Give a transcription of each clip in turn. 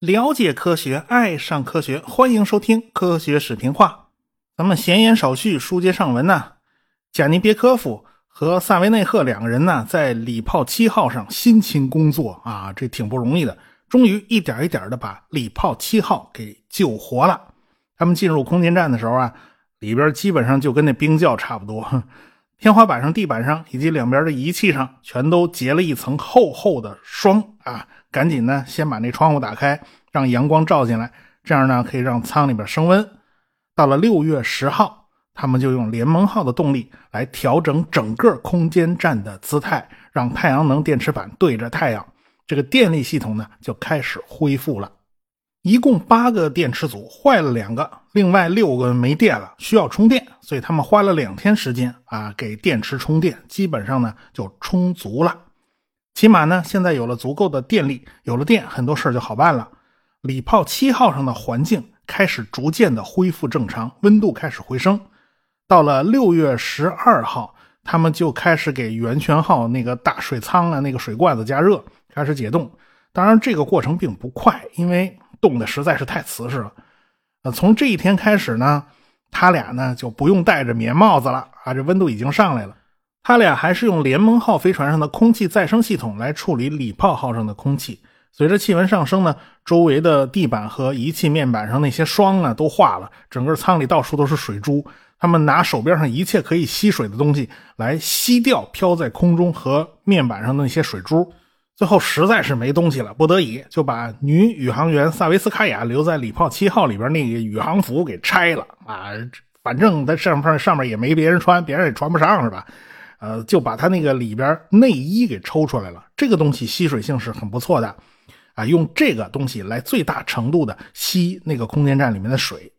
了解科学，爱上科学，欢迎收听《科学视频话》。咱们闲言少叙，书接上文呢。贾尼别科夫和萨维内赫两个人呢，在礼炮七号上辛勤工作啊，这挺不容易的。终于一点一点的把礼炮七号给救活了。他们进入空间站的时候啊，里边基本上就跟那冰窖差不多，天花板上、地板上以及两边的仪器上全都结了一层厚厚的霜啊。赶紧呢，先把那窗户打开，让阳光照进来，这样呢可以让舱里边升温。到了六月十号，他们就用联盟号的动力来调整整个空间站的姿态，让太阳能电池板对着太阳，这个电力系统呢就开始恢复了。一共八个电池组坏了两个，另外六个没电了，需要充电，所以他们花了两天时间啊给电池充电，基本上呢就充足了。起码呢，现在有了足够的电力，有了电，很多事就好办了。礼炮七号上的环境开始逐渐的恢复正常，温度开始回升。到了六月十二号，他们就开始给源泉号那个大水舱啊，那个水罐子加热，开始解冻。当然，这个过程并不快，因为冻的实在是太瓷实了。呃，从这一天开始呢，他俩呢就不用戴着棉帽子了啊，这温度已经上来了。他俩还是用联盟号飞船上的空气再生系统来处理礼炮号上的空气。随着气温上升呢，周围的地板和仪器面板上那些霜啊都化了，整个舱里到处都是水珠。他们拿手边上一切可以吸水的东西来吸掉飘在空中和面板上的那些水珠。最后实在是没东西了，不得已就把女宇航员萨维斯卡娅留在礼炮七号里边那个宇航服给拆了啊！反正在上面上面也没别人穿，别人也穿不上是吧？呃，就把它那个里边内衣给抽出来了。这个东西吸水性是很不错的，啊，用这个东西来最大程度的吸那个空间站里面的水。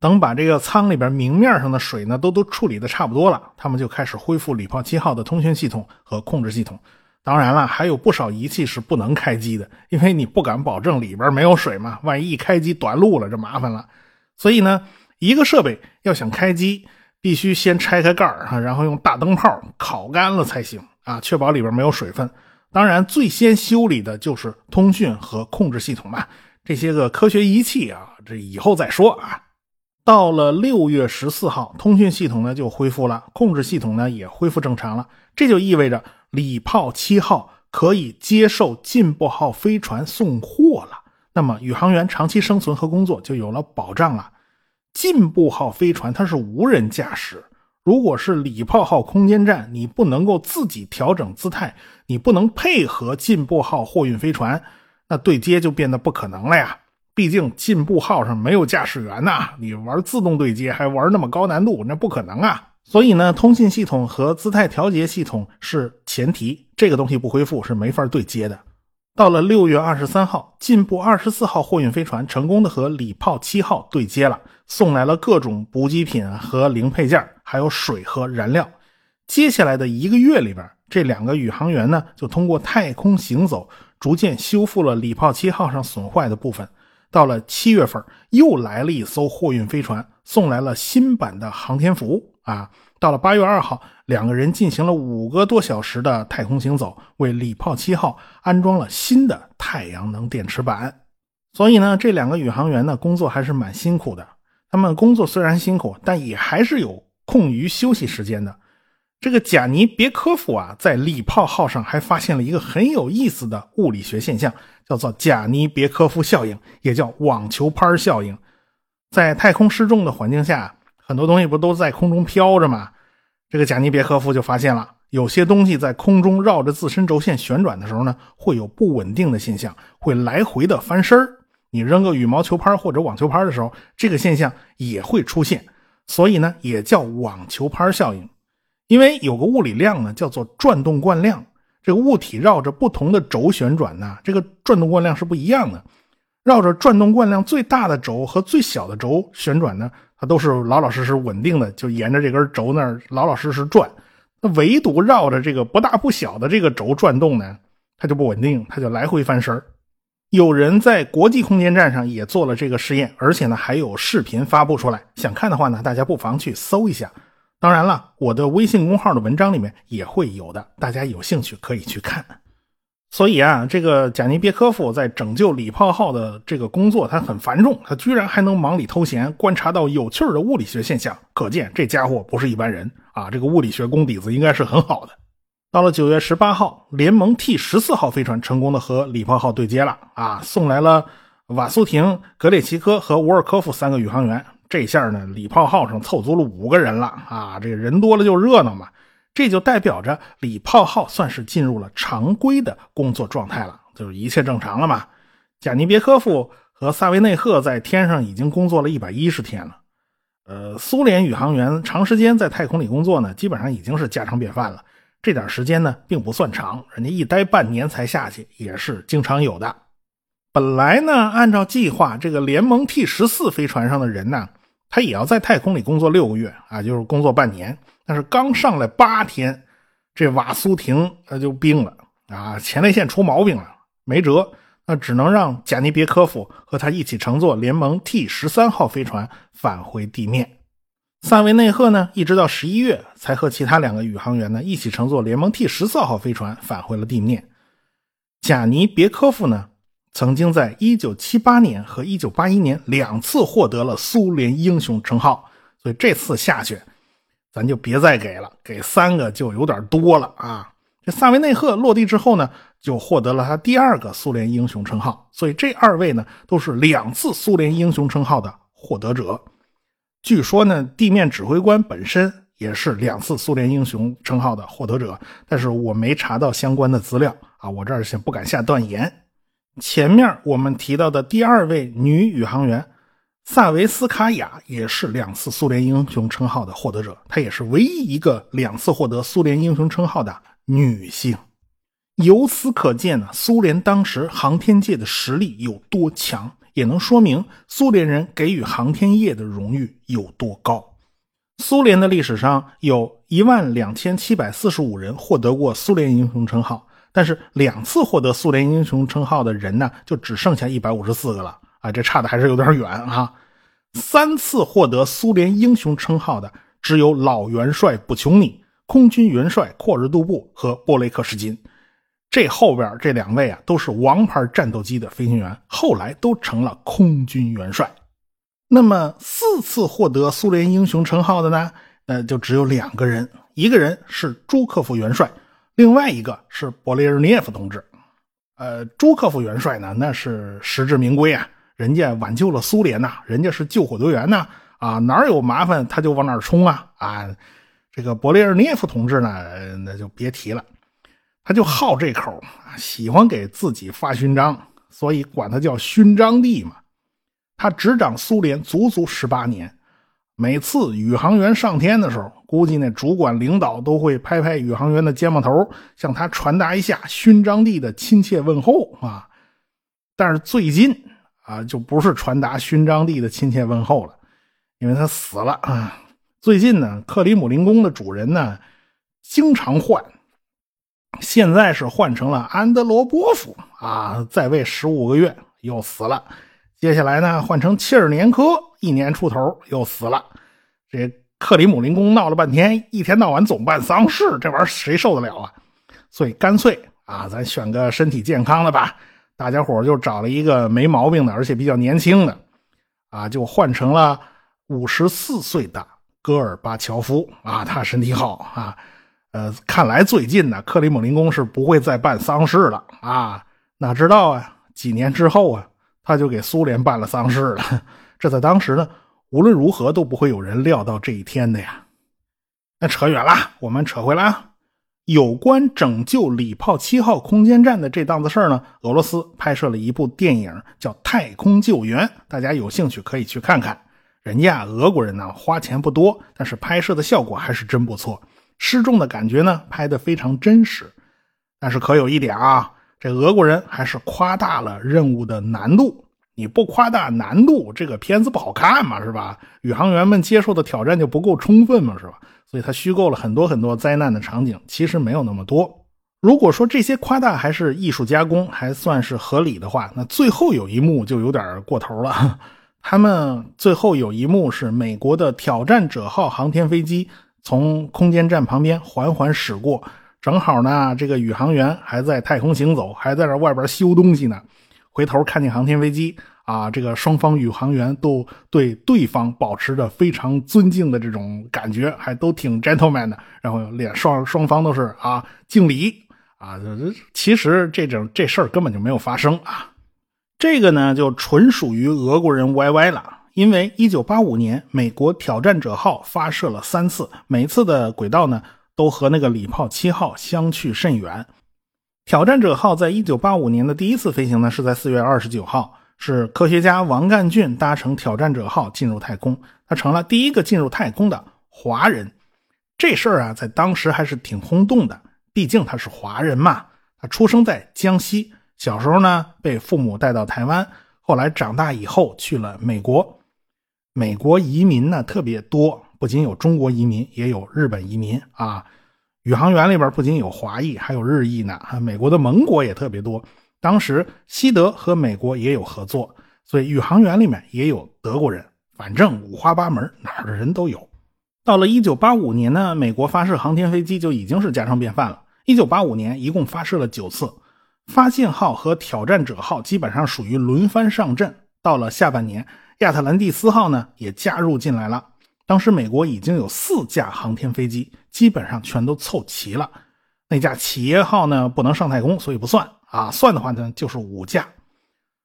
等把这个舱里边明面上的水呢都都处理的差不多了，他们就开始恢复礼炮七号的通讯系统和控制系统。当然了，还有不少仪器是不能开机的，因为你不敢保证里边没有水嘛，万一一开机短路了，这麻烦了。所以呢，一个设备要想开机。必须先拆开盖儿哈，然后用大灯泡烤干了才行啊，确保里边没有水分。当然，最先修理的就是通讯和控制系统吧。这些个科学仪器啊，这以后再说啊。到了六月十四号，通讯系统呢就恢复了，控制系统呢也恢复正常了。这就意味着礼炮七号可以接受进步号飞船送货了。那么，宇航员长期生存和工作就有了保障了。进步号飞船它是无人驾驶，如果是礼炮号空间站，你不能够自己调整姿态，你不能配合进步号货运飞船，那对接就变得不可能了呀。毕竟进步号上没有驾驶员呐，你玩自动对接还玩那么高难度，那不可能啊。所以呢，通信系统和姿态调节系统是前提，这个东西不恢复是没法对接的。到了六月二十三号，进步二十四号货运飞船成功的和礼炮七号对接了，送来了各种补给品和零配件，还有水和燃料。接下来的一个月里边，这两个宇航员呢，就通过太空行走，逐渐修复了礼炮七号上损坏的部分。到了七月份，又来了一艘货运飞船，送来了新版的航天服啊。到了八月二号，两个人进行了五个多小时的太空行走，为礼炮七号安装了新的太阳能电池板。所以呢，这两个宇航员呢，工作还是蛮辛苦的。他们工作虽然辛苦，但也还是有空余休息时间的。这个贾尼别科夫啊，在礼炮号上还发现了一个很有意思的物理学现象，叫做贾尼别科夫效应，也叫网球拍效应。在太空失重的环境下。很多东西不都在空中飘着吗？这个贾尼别科夫就发现了，有些东西在空中绕着自身轴线旋转的时候呢，会有不稳定的现象，会来回的翻身你扔个羽毛球拍或者网球拍的时候，这个现象也会出现，所以呢，也叫网球拍效应。因为有个物理量呢，叫做转动惯量。这个物体绕着不同的轴旋转呢，这个转动惯量是不一样的。绕着转动惯量最大的轴和最小的轴旋转呢。它都是老老实实稳定的，就沿着这根轴那儿老老实实转。那唯独绕着这个不大不小的这个轴转动呢，它就不稳定，它就来回翻身有人在国际空间站上也做了这个实验，而且呢还有视频发布出来。想看的话呢，大家不妨去搜一下。当然了，我的微信公号的文章里面也会有的，大家有兴趣可以去看。所以啊，这个贾尼别科夫在拯救礼炮号的这个工作，他很繁重，他居然还能忙里偷闲，观察到有趣的物理学现象，可见这家伙不是一般人啊！这个物理学功底子应该是很好的。到了九月十八号，联盟 T 十四号飞船成功的和礼炮号对接了啊，送来了瓦苏廷、格列奇科和沃尔科夫三个宇航员。这下呢，礼炮号上凑足了五个人了啊！这个人多了就热闹嘛。这就代表着礼炮号算是进入了常规的工作状态了，就是一切正常了嘛。贾尼别科夫和萨维内赫在天上已经工作了一百一十天了。呃，苏联宇航员长时间在太空里工作呢，基本上已经是家常便饭了。这点时间呢，并不算长，人家一待半年才下去，也是经常有的。本来呢，按照计划，这个联盟 T 十四飞船上的人呢，他也要在太空里工作六个月啊，就是工作半年。但是刚上来八天，这瓦苏廷他就病了啊，前列腺出毛病了，没辙，那只能让贾尼别科夫和他一起乘坐联盟 T 十三号飞船返回地面。萨维内赫呢，一直到十一月才和其他两个宇航员呢一起乘坐联盟 T 十四号飞船返回了地面。贾尼别科夫呢，曾经在一九七八年和一九八一年两次获得了苏联英雄称号，所以这次下去。咱就别再给了，给三个就有点多了啊！这萨维内赫落地之后呢，就获得了他第二个苏联英雄称号，所以这二位呢都是两次苏联英雄称号的获得者。据说呢，地面指挥官本身也是两次苏联英雄称号的获得者，但是我没查到相关的资料啊，我这儿先不敢下断言。前面我们提到的第二位女宇航员。萨维斯卡娅也是两次苏联英雄称号的获得者，她也是唯一一个两次获得苏联英雄称号的女性。由此可见呢，苏联当时航天界的实力有多强，也能说明苏联人给予航天业的荣誉有多高。苏联的历史上有一万两千七百四十五人获得过苏联英雄称号，但是两次获得苏联英雄称号的人呢，就只剩下一百五十四个了。啊，这差的还是有点远啊！三次获得苏联英雄称号的只有老元帅布琼尼、空军元帅库尔杜布和波雷克什金。这后边这两位啊，都是王牌战斗机的飞行员，后来都成了空军元帅。那么四次获得苏联英雄称号的呢？那就只有两个人，一个人是朱可夫元帅，另外一个是勃列日涅夫同志。呃，朱可夫元帅呢，那是实至名归啊。人家挽救了苏联呐，人家是救火队员呐，啊，哪有麻烦他就往哪冲啊，啊，这个勃列日涅夫同志呢，那就别提了，他就好这口，喜欢给自己发勋章，所以管他叫勋章帝嘛。他执掌苏联足足十八年，每次宇航员上天的时候，估计那主管领导都会拍拍宇航员的肩膀头，向他传达一下勋章帝的亲切问候啊。但是最近。啊，就不是传达勋章帝的亲切问候了，因为他死了啊。最近呢，克里姆林宫的主人呢，经常换，现在是换成了安德罗波夫啊，在位十五个月又死了。接下来呢，换成切尔年科，一年出头又死了。这克里姆林宫闹了半天，一天到晚总办丧事，这玩意儿谁受得了啊？所以干脆啊，咱选个身体健康的吧。大家伙就找了一个没毛病的，而且比较年轻的，啊，就换成了五十四岁的戈尔巴乔夫啊，他身体好啊，呃，看来最近呢，克里姆林宫是不会再办丧事了啊，哪知道啊，几年之后啊，他就给苏联办了丧事了，这在当时呢，无论如何都不会有人料到这一天的呀。那扯远了，我们扯回来啊。有关拯救礼炮七号空间站的这档子事儿呢，俄罗斯拍摄了一部电影，叫《太空救援》，大家有兴趣可以去看看。人家俄国人呢花钱不多，但是拍摄的效果还是真不错，失重的感觉呢拍得非常真实。但是可有一点啊，这俄国人还是夸大了任务的难度。你不夸大难度，这个片子不好看嘛，是吧？宇航员们接受的挑战就不够充分嘛，是吧？所以他虚构了很多很多灾难的场景，其实没有那么多。如果说这些夸大还是艺术加工，还算是合理的话，那最后有一幕就有点过头了。他们最后有一幕是美国的挑战者号航天飞机从空间站旁边缓缓驶过。正好呢，这个宇航员还在太空行走，还在这外边修东西呢。回头看见航天飞机啊，这个双方宇航员都对对方保持着非常尊敬的这种感觉，还都挺 gentleman 的。然后脸双双方都是啊敬礼啊。其实这种这事儿根本就没有发生啊。这个呢，就纯属于俄国人 YY 了。因为1985年美国挑战者号发射了三次，每次的轨道呢。都和那个礼炮七号相去甚远。挑战者号在一九八五年的第一次飞行呢，是在四月二十九号，是科学家王干俊搭乘挑战者号进入太空，他成了第一个进入太空的华人。这事儿啊，在当时还是挺轰动的，毕竟他是华人嘛。他出生在江西，小时候呢被父母带到台湾，后来长大以后去了美国。美国移民呢特别多。不仅有中国移民，也有日本移民啊。宇航员里边不仅有华裔，还有日裔呢。美国的盟国也特别多。当时西德和美国也有合作，所以宇航员里面也有德国人。反正五花八门，哪儿的人都有。到了1985年呢，美国发射航天飞机就已经是家常便饭了。1985年一共发射了九次，发现号和挑战者号基本上属于轮番上阵。到了下半年，亚特兰蒂斯号呢也加入进来了。当时美国已经有四架航天飞机，基本上全都凑齐了。那架企业号呢不能上太空，所以不算啊。算的话呢就是五架。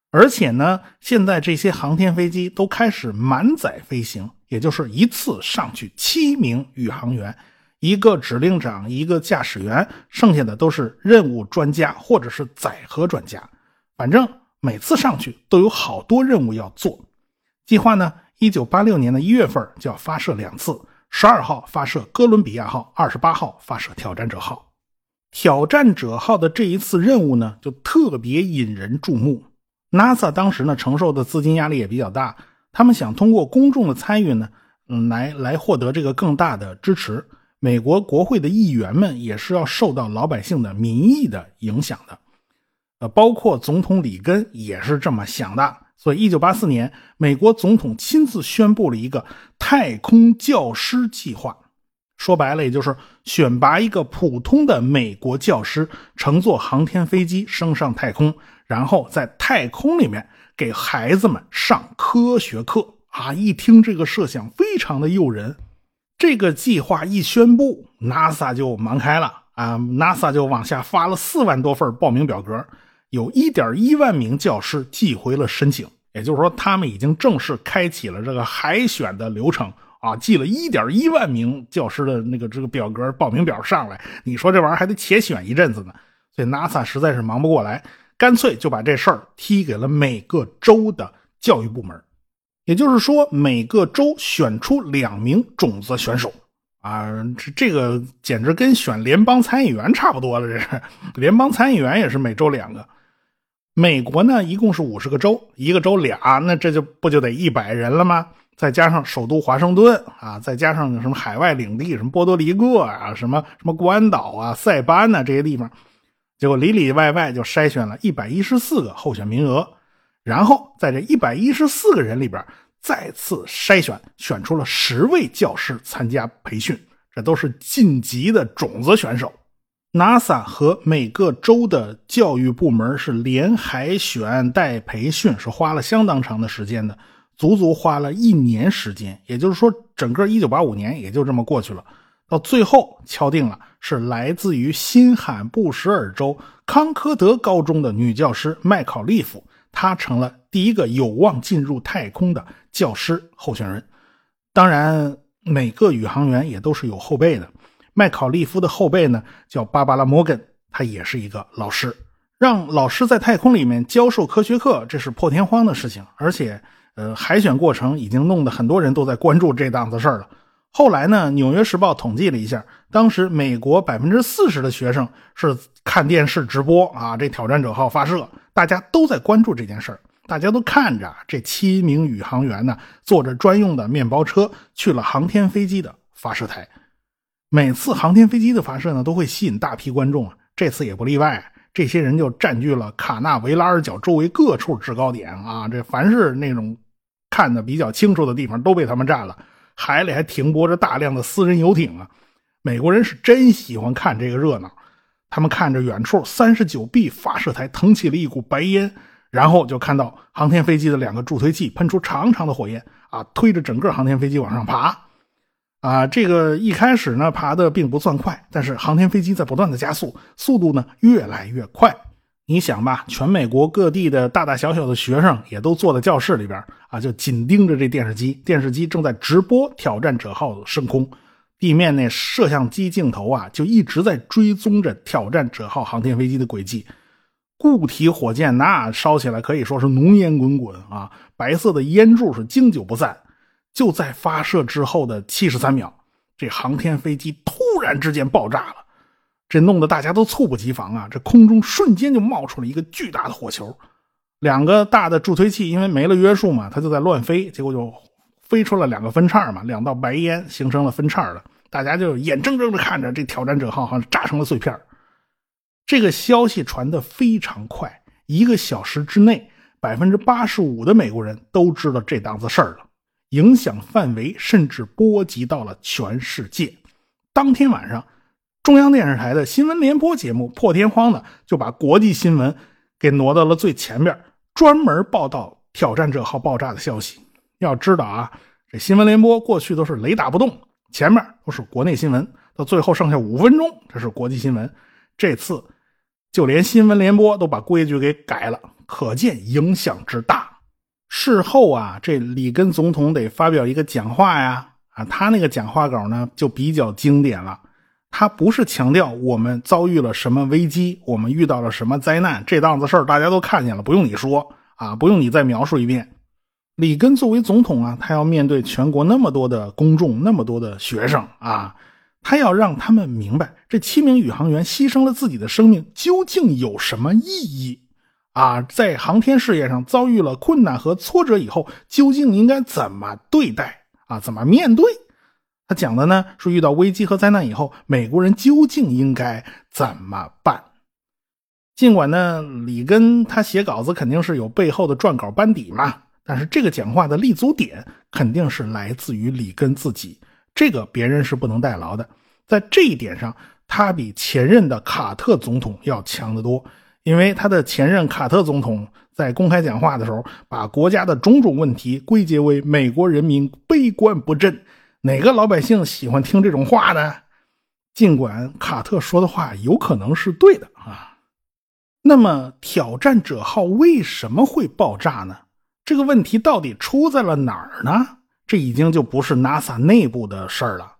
而且呢，现在这些航天飞机都开始满载飞行，也就是一次上去七名宇航员，一个指令长，一个驾驶员，剩下的都是任务专家或者是载荷专家。反正每次上去都有好多任务要做。计划呢？一九八六年的一月份就要发射两次，十二号发射哥伦比亚号，二十八号发射挑战者号。挑战者号的这一次任务呢，就特别引人注目。NASA 当时呢承受的资金压力也比较大，他们想通过公众的参与呢，嗯，来来获得这个更大的支持。美国国会的议员们也是要受到老百姓的民意的影响的，呃，包括总统里根也是这么想的。所以，一九八四年，美国总统亲自宣布了一个太空教师计划。说白了，也就是选拔一个普通的美国教师，乘坐航天飞机升上太空，然后在太空里面给孩子们上科学课。啊，一听这个设想，非常的诱人。这个计划一宣布，NASA 就忙开了啊，NASA 就往下发了四万多份报名表格。有一点一万名教师寄回了申请，也就是说，他们已经正式开启了这个海选的流程啊！寄了一点一万名教师的那个这个表格报名表上来，你说这玩意儿还得且选一阵子呢。所以 NASA 实在是忙不过来，干脆就把这事儿踢给了每个州的教育部门，也就是说，每个州选出两名种子选手啊！这这个简直跟选联邦参议员差不多了，这是联邦参议员也是每周两个。美国呢，一共是五十个州，一个州俩，那这就不就得一百人了吗？再加上首都华盛顿啊，再加上什么海外领地，什么波多黎各啊，什么什么关岛啊、塞班呐这些地方，结果里里外外就筛选了一百一十四个候选名额，然后在这一百一十四个人里边再次筛选，选出了十位教师参加培训，这都是晋级的种子选手。NASA 和每个州的教育部门是连海选带培训，是花了相当长的时间的，足足花了一年时间。也就是说，整个1985年也就这么过去了。到最后敲定了，是来自于新罕布什尔州康科德高中的女教师麦考利夫，她成了第一个有望进入太空的教师候选人。当然，每个宇航员也都是有后辈的。麦考利夫的后辈呢，叫芭芭拉·摩根，他也是一个老师。让老师在太空里面教授科学课，这是破天荒的事情。而且，呃，海选过程已经弄得很多人都在关注这档子事儿了。后来呢，《纽约时报》统计了一下，当时美国百分之四十的学生是看电视直播啊，这挑战者号发射，大家都在关注这件事儿，大家都看着这七名宇航员呢，坐着专用的面包车去了航天飞机的发射台。每次航天飞机的发射呢，都会吸引大批观众啊，这次也不例外。这些人就占据了卡纳维拉尔角周围各处制高点啊，这凡是那种看的比较清楚的地方都被他们占了。海里还停泊着大量的私人游艇啊。美国人是真喜欢看这个热闹，他们看着远处三十九 B 发射台腾起了一股白烟，然后就看到航天飞机的两个助推器喷出长长的火焰啊，推着整个航天飞机往上爬。啊，这个一开始呢爬的并不算快，但是航天飞机在不断的加速，速度呢越来越快。你想吧，全美国各地的大大小小的学生也都坐在教室里边啊，就紧盯着这电视机，电视机正在直播挑战者号升空，地面那摄像机镜头啊就一直在追踪着挑战者号航天飞机的轨迹。固体火箭那烧起来可以说是浓烟滚滚啊，白色的烟柱是经久不散。就在发射之后的七十三秒，这航天飞机突然之间爆炸了。这弄得大家都猝不及防啊！这空中瞬间就冒出了一个巨大的火球，两个大的助推器因为没了约束嘛，它就在乱飞，结果就飞出了两个分叉嘛，两道白烟形成了分叉了。大家就眼睁睁的看着这挑战者号好像炸成了碎片。这个消息传得非常快，一个小时之内，百分之八十五的美国人都知道这档子事儿了，影响范围甚至波及到了全世界。当天晚上。中央电视台的新闻联播节目破天荒的就把国际新闻给挪到了最前边，专门报道挑战者号爆炸的消息。要知道啊，这新闻联播过去都是雷打不动，前面都是国内新闻，到最后剩下五分钟，这是国际新闻。这次就连新闻联播都把规矩给改了，可见影响之大。事后啊，这里根总统得发表一个讲话呀，啊，他那个讲话稿呢就比较经典了。他不是强调我们遭遇了什么危机，我们遇到了什么灾难，这档子事儿大家都看见了，不用你说啊，不用你再描述一遍。里根作为总统啊，他要面对全国那么多的公众，那么多的学生啊，他要让他们明白，这七名宇航员牺牲了自己的生命究竟有什么意义啊？在航天事业上遭遇了困难和挫折以后，究竟应该怎么对待啊？怎么面对？他讲的呢是遇到危机和灾难以后，美国人究竟应该怎么办？尽管呢，里根他写稿子肯定是有背后的撰稿班底嘛，但是这个讲话的立足点肯定是来自于里根自己，这个别人是不能代劳的。在这一点上，他比前任的卡特总统要强得多，因为他的前任卡特总统在公开讲话的时候，把国家的种种问题归结为美国人民悲观不振。哪个老百姓喜欢听这种话呢？尽管卡特说的话有可能是对的啊，那么挑战者号为什么会爆炸呢？这个问题到底出在了哪儿呢？这已经就不是 NASA 内部的事儿了。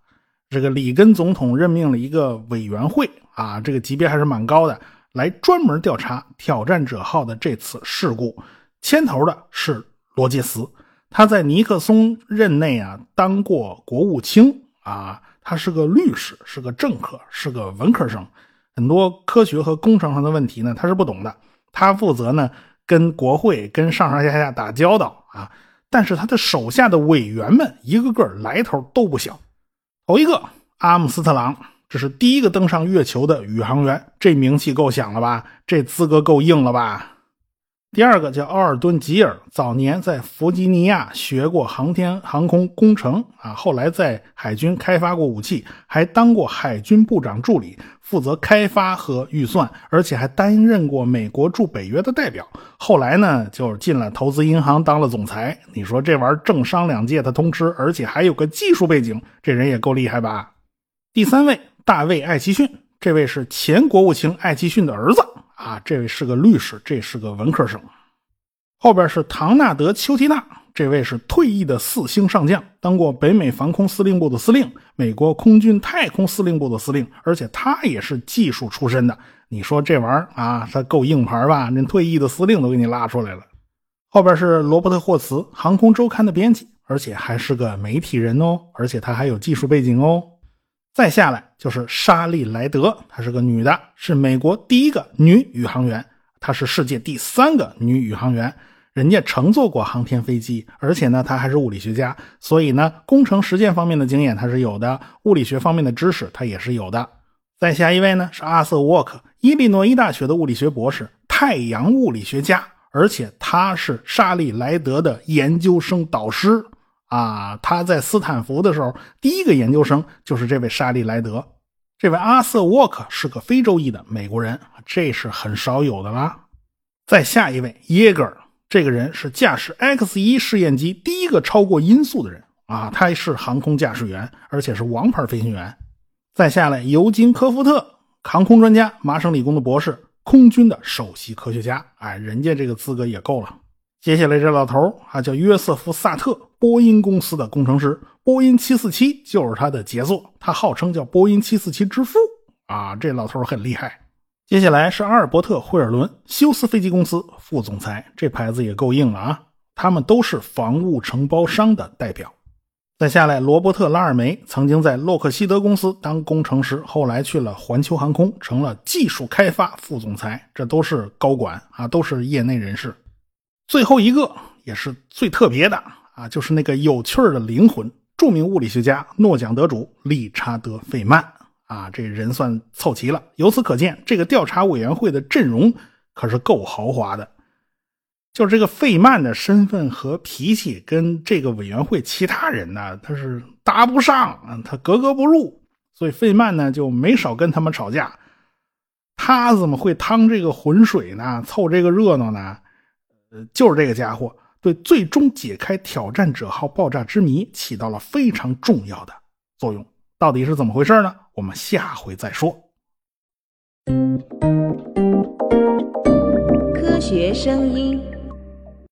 这个里根总统任命了一个委员会啊，这个级别还是蛮高的，来专门调查挑战者号的这次事故。牵头的是罗杰斯。他在尼克松任内啊当过国务卿啊，他是个律师，是个政客，是个文科生，很多科学和工程上的问题呢他是不懂的。他负责呢跟国会、跟上上下下打交道啊。但是他的手下的委员们一个个来头都不小。头一个阿姆斯特朗，这是第一个登上月球的宇航员，这名气够响了吧？这资格够硬了吧？第二个叫奥尔顿·吉尔，早年在弗吉尼亚学过航天航空工程啊，后来在海军开发过武器，还当过海军部长助理，负责开发和预算，而且还担任过美国驻北约的代表。后来呢，就进了投资银行当了总裁。你说这玩意儿政商两界他通吃，而且还有个技术背景，这人也够厉害吧？第三位，大卫·艾奇逊，这位是前国务卿艾奇逊的儿子。啊，这位是个律师，这是个文科生。后边是唐纳德·丘提纳，这位是退役的四星上将，当过北美防空司令部的司令，美国空军太空司令部的司令，而且他也是技术出身的。你说这玩意儿啊，他够硬牌吧？连退役的司令都给你拉出来了。后边是罗伯特·霍茨，航空周刊的编辑，而且还是个媒体人哦，而且他还有技术背景哦。再下来就是莎莉·莱德，她是个女的，是美国第一个女宇航员，她是世界第三个女宇航员，人家乘坐过航天飞机，而且呢，她还是物理学家，所以呢，工程实践方面的经验她是有的，物理学方面的知识她也是有的。再下一位呢是阿瑟·沃克，伊利诺伊大学的物理学博士，太阳物理学家，而且他是莎莉·莱德的研究生导师啊，他在斯坦福的时候，第一个研究生就是这位沙利莱德。这位阿瑟沃克是个非洲裔的美国人，这是很少有的啦。再下一位耶格尔，这个人是驾驶 X 一试验机第一个超过音速的人啊，他是航空驾驶员，而且是王牌飞行员。再下来尤金科夫特，航空专家，麻省理工的博士，空军的首席科学家，哎，人家这个资格也够了。接下来这老头啊，叫约瑟夫·萨特，波音公司的工程师。波音747就是他的杰作，他号称叫波音747之父啊。这老头很厉害。接下来是阿尔伯特·惠尔伦，休斯飞机公司副总裁，这牌子也够硬了啊。他们都是防务承包商的代表。再下来，罗伯特·拉尔梅曾经在洛克希德公司当工程师，后来去了环球航空，成了技术开发副总裁，这都是高管啊，都是业内人士。最后一个也是最特别的啊，就是那个有趣的灵魂，著名物理学家、诺奖得主理查德·费曼啊，这人算凑齐了。由此可见，这个调查委员会的阵容可是够豪华的。就这个费曼的身份和脾气，跟这个委员会其他人呢，他是搭不上啊，他格格不入。所以费曼呢就没少跟他们吵架。他怎么会趟这个浑水呢？凑这个热闹呢？呃，就是这个家伙对最终解开挑战者号爆炸之谜起到了非常重要的作用。到底是怎么回事呢？我们下回再说。科学声音。